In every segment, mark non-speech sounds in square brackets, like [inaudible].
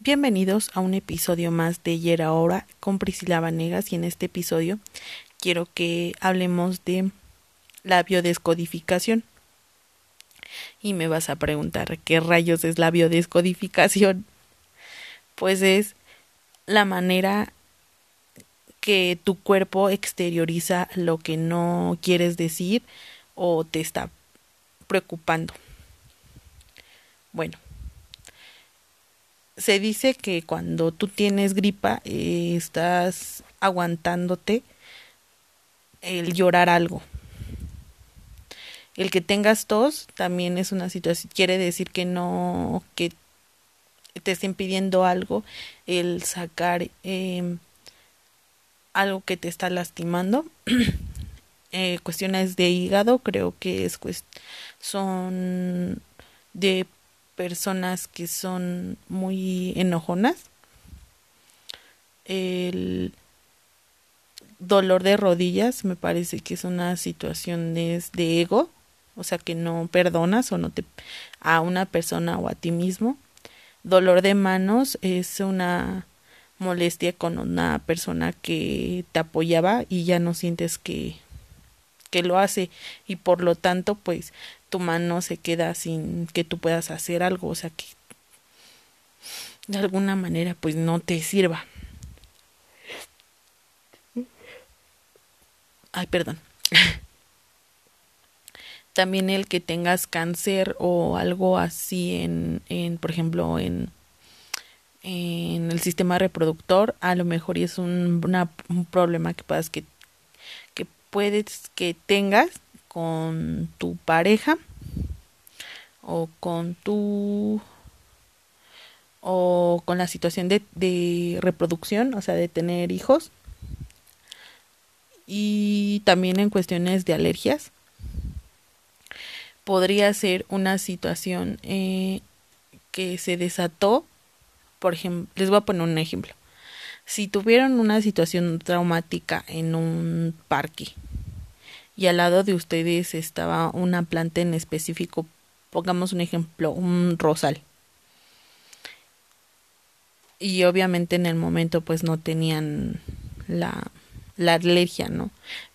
Bienvenidos a un episodio más de Ayer Ahora con Priscila Vanegas y en este episodio quiero que hablemos de la biodescodificación. Y me vas a preguntar, ¿qué rayos es la biodescodificación? Pues es la manera que tu cuerpo exterioriza lo que no quieres decir o te está preocupando. Bueno, se dice que cuando tú tienes gripa eh, estás aguantándote el llorar algo. El que tengas tos también es una situación, quiere decir que no, que te estén pidiendo algo, el sacar em, algo que te está lastimando. [clears throat] eh, cuestiones de hígado, creo que es son de personas que son muy enojonas. El dolor de rodillas me parece que es una situación de ego, o sea que no perdonas o no te a una persona o a ti mismo. Dolor de manos es una molestia con una persona que te apoyaba y ya no sientes que que lo hace y por lo tanto pues tu mano se queda sin que tú puedas hacer algo, o sea que de alguna manera pues no te sirva. Ay, perdón. [laughs] También el que tengas cáncer o algo así en, en por ejemplo, en, en el sistema reproductor, a lo mejor es un, un problema que puedas que, que puedes que tengas con tu pareja o con tu o con la situación de, reproducción, o sea, de tener hijos. Y también en cuestiones de alergias podría ser una situación eh, que se desató. Por ejemplo les voy a poner un ejemplo. Si tuvieron una situación traumática en un parque y al lado de ustedes estaba una planta en específico, pongamos un ejemplo, un rosal. Y obviamente en el momento pues no tenían la, la alergia, ¿no?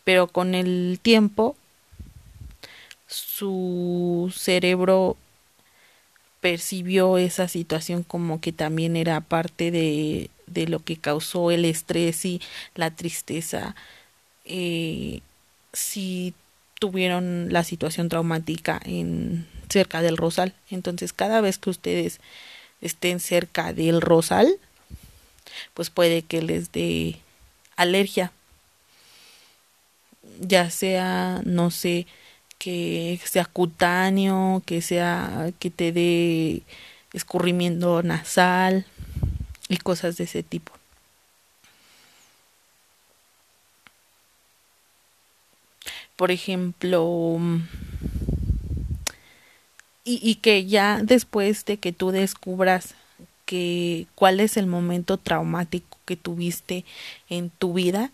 Pero con el tiempo su cerebro percibió esa situación como que también era parte de, de lo que causó el estrés y la tristeza eh, si tuvieron la situación traumática en cerca del rosal. Entonces, cada vez que ustedes estén cerca del rosal, pues puede que les dé alergia. Ya sea, no sé, que sea cutáneo, que sea que te dé escurrimiento nasal y cosas de ese tipo. Por ejemplo, y, y, que ya después de que tú descubras que cuál es el momento traumático que tuviste en tu vida,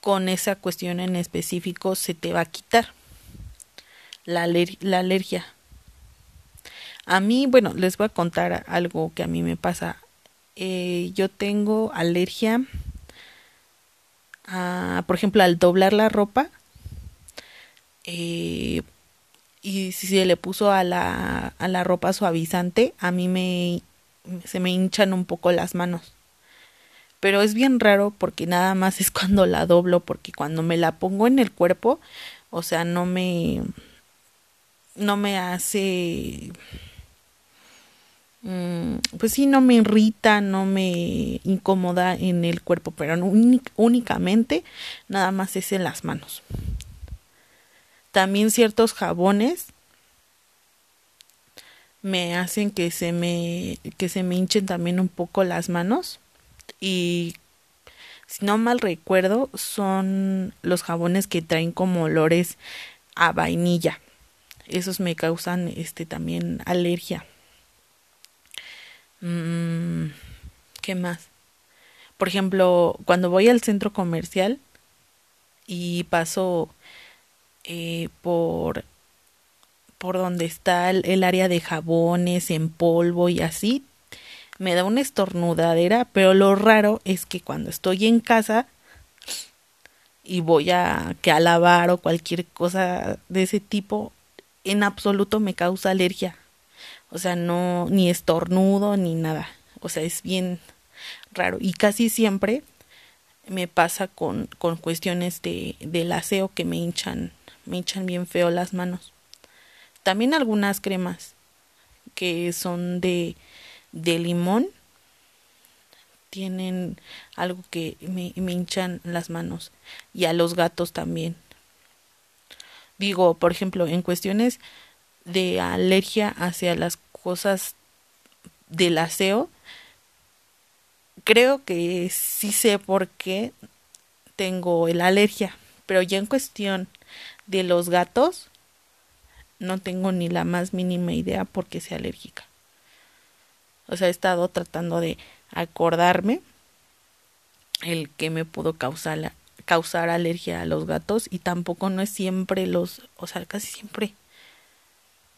con esa cuestión en específico se te va a quitar la, la alergia. A mí, bueno, les voy a contar algo que a mí me pasa. Eh, yo tengo alergia por ejemplo, al doblar la ropa, eh, y si se le puso a la, a la ropa suavizante, a mí me, se me hinchan un poco las manos. Pero es bien raro porque nada más es [laughs] cuando la doblo, porque cuando me la pongo en el cuerpo, o sea, no me, no me hace pues sí, no me irrita, no me incomoda en el cuerpo, pero únicamente nada más es en las manos. También ciertos jabones me hacen que se me que se me hinchen también un poco las manos y si no mal recuerdo son los jabones que traen como olores a vainilla. Esos me causan este también alergia. Mm, ¿Qué más? Por ejemplo, cuando voy al centro comercial y paso eh, por por donde está el, área de jabones en polvo y así, me da una estornudadera, pero lo raro es que cuando estoy en casa y voy a que a lavar o cualquier cosa de ese tipo, en absoluto me causa alergia. O sea, no ni estornudo ni nada. O sea, es bien raro y casi siempre me pasa con, con cuestiones de del aseo que me hinchan me hinchan bien feo las manos. También algunas cremas que son de de limón tienen algo que me, me hinchan las manos y a los gatos también. Digo, por ejemplo, en cuestiones de alergia hacia las cosas del aseo, creo que sí sé por qué tengo la alergia, pero ya en cuestión de los gatos, no tengo ni la más mínima idea por qué sea alérgica. O sea, he estado tratando de acordarme el que me pudo causar, causar alergia a los gatos y tampoco no es siempre los, o sea, casi siempre.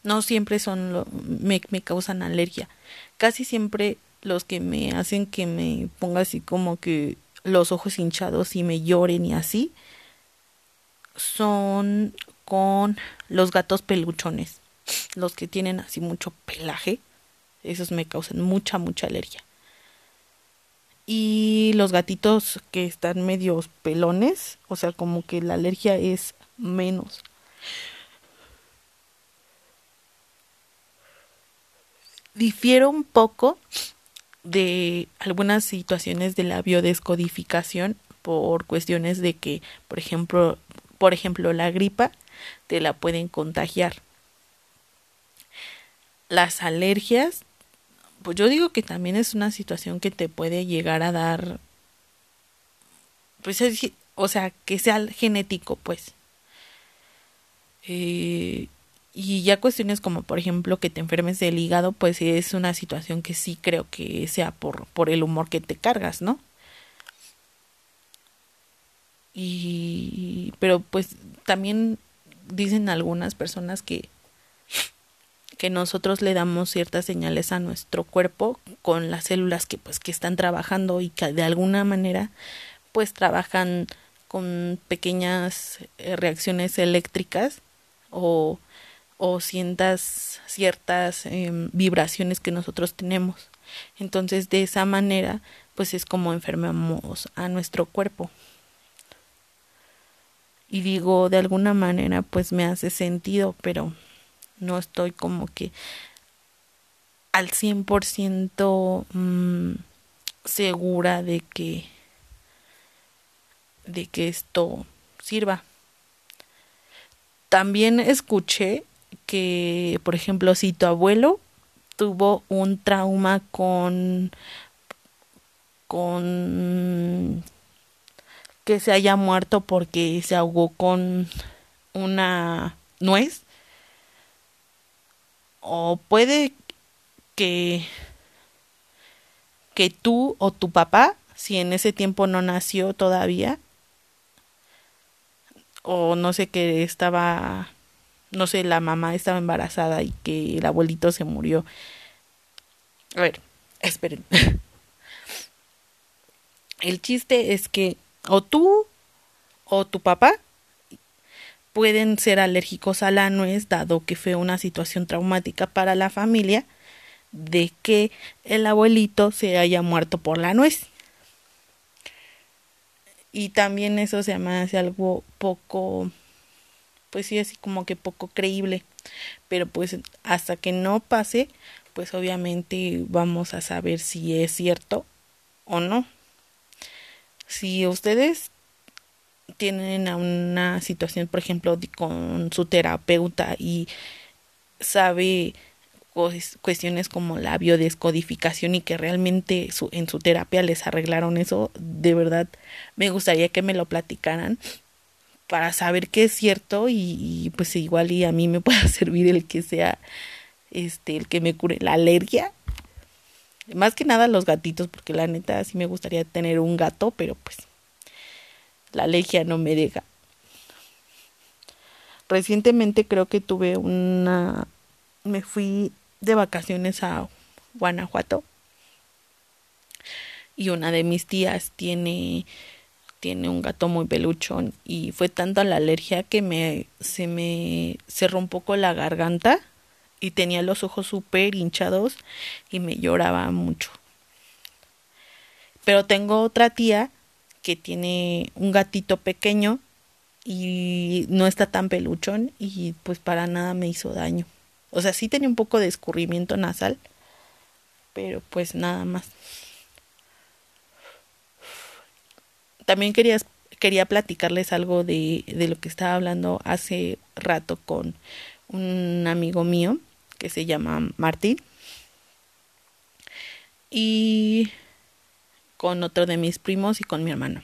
No siempre son me, me causan alergia. Casi siempre los que me hacen que me ponga así como que los ojos hinchados y me lloren y así son con los gatos peluchones, los que tienen así mucho pelaje, esos me causan mucha, mucha alergia. Y los gatitos que están medios pelones, o sea, como que la alergia es menos. Difiero un poco de algunas situaciones de la biodescodificación por cuestiones de que, por ejemplo, por ejemplo, la gripa te la pueden contagiar. Las alergias, pues yo digo que también es una situación que te puede llegar a dar, pues, o sea, que sea genético, pues. Eh, y ya cuestiones como, por ejemplo, que te enfermes del hígado, pues es una situación que sí creo que sea por, por el humor que te cargas, ¿no? Y, pero pues también dicen algunas personas que, que nosotros le damos ciertas señales a nuestro cuerpo con las células que pues que están trabajando y que de alguna manera pues trabajan con pequeñas eh, reacciones eléctricas o o sientas ciertas eh, vibraciones que nosotros tenemos. Entonces, de esa manera, pues es como enfermamos a nuestro cuerpo. Y digo, de alguna manera, pues me hace sentido, pero no estoy como que al 100% mmm, segura de que de que esto sirva. También escuché que, por ejemplo, si tu abuelo tuvo un trauma con con que se haya muerto porque se ahogó con una nuez o puede que que tú o tu papá si en ese tiempo no nació todavía o no sé que estaba no sé, la mamá estaba embarazada y que el abuelito se murió. A ver, esperen. [laughs] El chiste es que o tú o tu papá pueden ser alérgicos a la nuez, dado que fue una situación traumática para la familia de que el abuelito se haya muerto por la nuez. Y también eso se me hace algo poco pues sí, así como que poco creíble. Pero pues hasta que no pase, pues obviamente vamos a saber si es cierto o no. Si ustedes tienen una situación, por ejemplo, con su terapeuta y sabe cuestiones como la biodescodificación y que realmente su, en su terapia les arreglaron eso, de verdad me gustaría que me lo platicaran para saber qué es cierto y, pues igual y a mí me [laughs] pueda servir el que sea este el que me cure la alergia. Más que nada los gatitos porque la neta sí me gustaría tener un gato pero pues la alergia no me deja. Recientemente creo que tuve una me fui de vacaciones a Guanajuato y una de mis tías tiene tiene un gato muy peluchón y fue tanta la alergia que me se me cerró un poco la garganta y tenía los ojos súper hinchados y me lloraba mucho. Pero tengo otra tía que tiene un gatito pequeño y no está tan peluchón y pues para nada me hizo daño. O sea, sí tenía un poco de escurrimiento nasal, pero pues nada más. También quería, quería platicarles algo de, de lo que estaba hablando hace rato con un amigo mío que se llama Martín y con otro de mis primos y con mi hermano.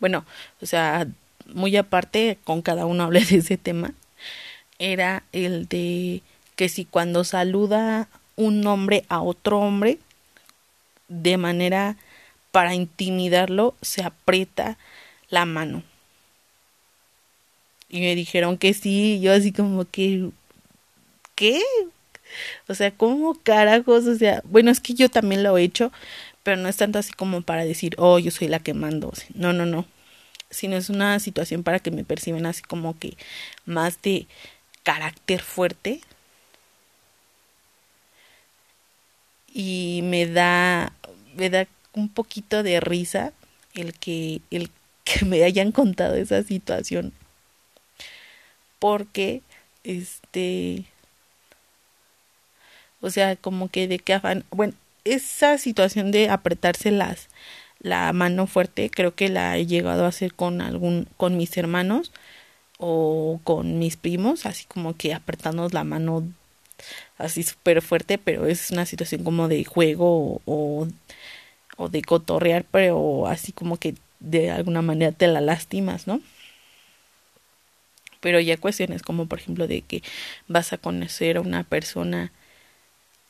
Bueno, o sea, muy aparte, con cada uno [laughs] hablé de ese tema, era el de que si cuando saluda un hombre a otro hombre, de manera para intimidarlo, se aprieta la mano. Y me dijeron que sí, yo así como que, ¿qué? O sea, ¿cómo carajos? O sea, bueno, es que yo también lo he hecho, pero no es tanto así como para decir, oh, yo soy la que mando. no, no, no. Sino es una situación para que me perciben así como que más de carácter fuerte. Y me da, me da un poquito de risa el que, el que me hayan contado esa situación. Porque, este, o sea, como que de qué afán, bueno, esa situación de apretarse las la mano fuerte creo que la he llegado a hacer con algún con mis hermanos o con mis primos así como que apretándonos la mano así súper fuerte pero es una situación como de juego o de cotorrear pero así como que de alguna manera te la lastimas no pero ya cuestiones como por ejemplo de que vas a conocer a una persona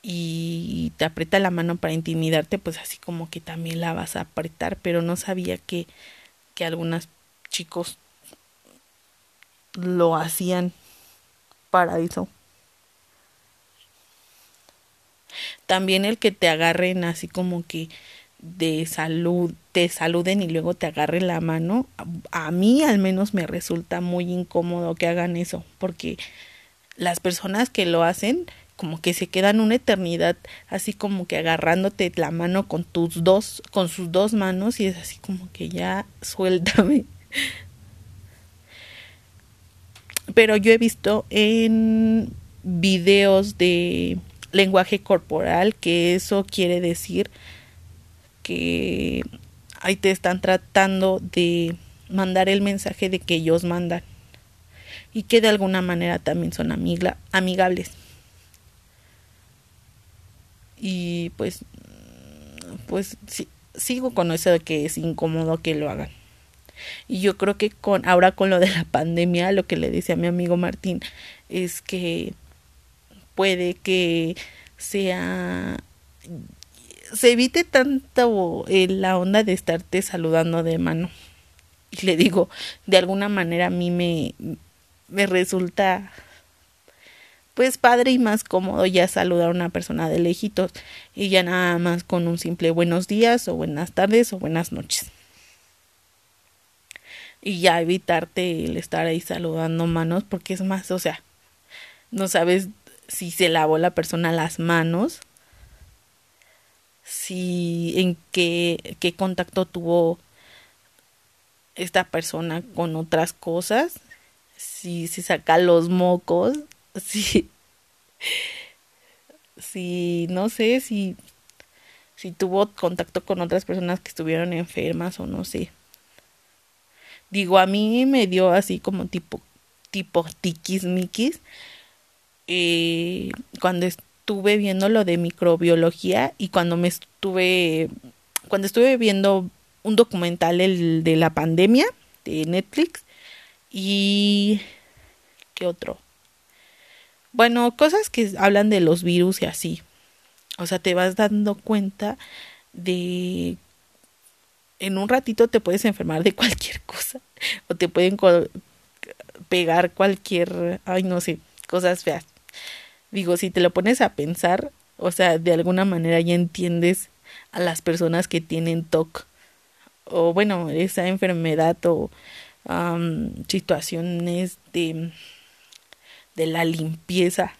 y te aprieta la mano para intimidarte, pues así como que también la vas a apretar, pero no sabía que, que algunos chicos lo hacían para eso. También el que te agarren así como que de salud, te saluden y luego te agarren la mano, a mí al menos me resulta muy incómodo que hagan eso, porque las personas que lo hacen como que se quedan una eternidad así como que agarrándote la mano con tus dos con sus dos manos y es así como que ya suéltame. Pero yo he visto en videos de lenguaje corporal que eso quiere decir que ahí te están tratando de mandar el mensaje de que ellos mandan y que de alguna manera también son amigables. Y pues pues sigo con eso de que es incómodo que lo hagan. Y yo creo que con ahora con lo de la pandemia lo que le dice a mi amigo Martín es que puede que sea se evite tanto eh, la onda de estarte saludando de mano y le digo de alguna manera a mí me me resulta pues padre y más cómodo ya saludar a una persona de lejitos y ya nada más con un simple buenos días o buenas tardes o buenas noches. Y ya evitarte el estar ahí saludando manos porque es más, o sea, no sabes si se lavó la persona las manos, si en qué, qué contacto tuvo esta persona con otras cosas, si se saca los mocos, [laughs] si, si no sé si, si tuvo contacto con otras personas que estuvieron enfermas o no sé. Digo, a mí me dio así como tipo, tipo tiquismiquis eh, cuando viendo lo de microbiología y cuando me estuve, cuando estuve viendo un documental el de la pandemia de Netflix y qué otro bueno, cosas que hablan de los virus y así. O sea, te vas dando cuenta de... En un ratito te puedes enfermar de [laughs] cualquier cosa. O te pueden pegar cualquier... Ay, no sé, cosas feas. Digo, si te lo pones a pensar, o sea, de alguna manera ya entiendes a las personas que tienen TOC o bueno, esa enfermedad o situaciones de, de la limpieza.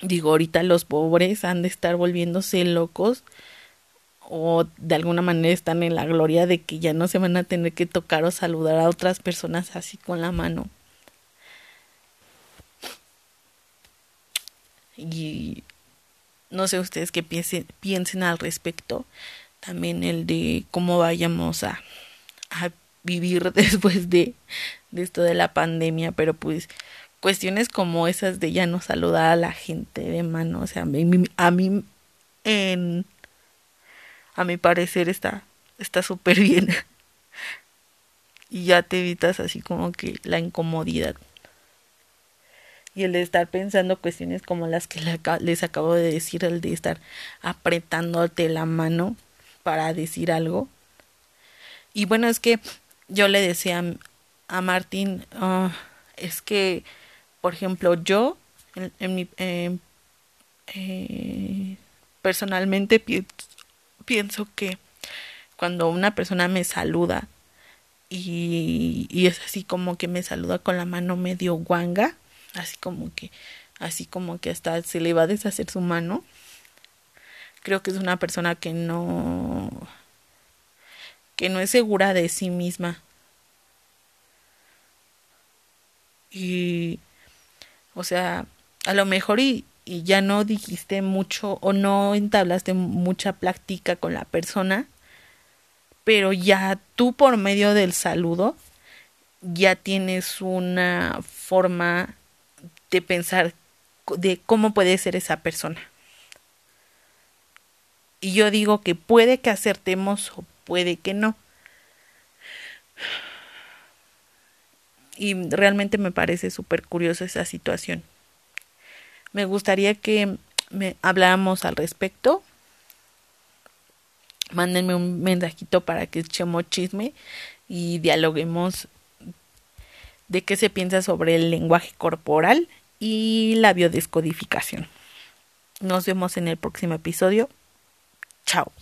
Digo, ahorita los pobres han de estar volviéndose locos o de alguna manera están en la gloria de que ya no se van a tener que tocar o saludar a otras personas así con la mano. Y no sé ustedes qué piensen, piensen al respecto. También el de cómo vayamos a, a vivir [laughs] después de, de esto de la pandemia, pero pues cuestiones como esas de ya no saludar a la gente de mano, o sea, a mí, a mí en a mi parecer está está súper bien [laughs] y ya te evitas así como que la incomodidad y el de estar pensando cuestiones como las que les acabo de decir, el de estar apretándote la mano para decir algo. Y bueno, es que yo le decía a Martín, ah, es que, por ejemplo, yo, en, mi, eh, personalmente pienso que cuando una persona me saluda y, es así como que me saluda con la mano medio guanga, así como que, así como que hasta se le va a deshacer su mano, creo que es una persona que no, que no es segura de sí misma. Y, o sea, a lo mejor y, ya no dijiste mucho o no entablaste mucha plática con la persona, pero ya tú por medio del saludo ya tienes una forma de pensar de cómo puede ser esa persona. Y yo digo que puede que acertemos o puede que no. Y realmente me parece súper curiosa esa situación. Me gustaría que me habláramos al respecto. Mándenme un mensajito para que echemos chisme y dialoguemos de qué se piensa sobre el lenguaje corporal y la biodescodificación. Nos vemos en el próximo episodio. Chao.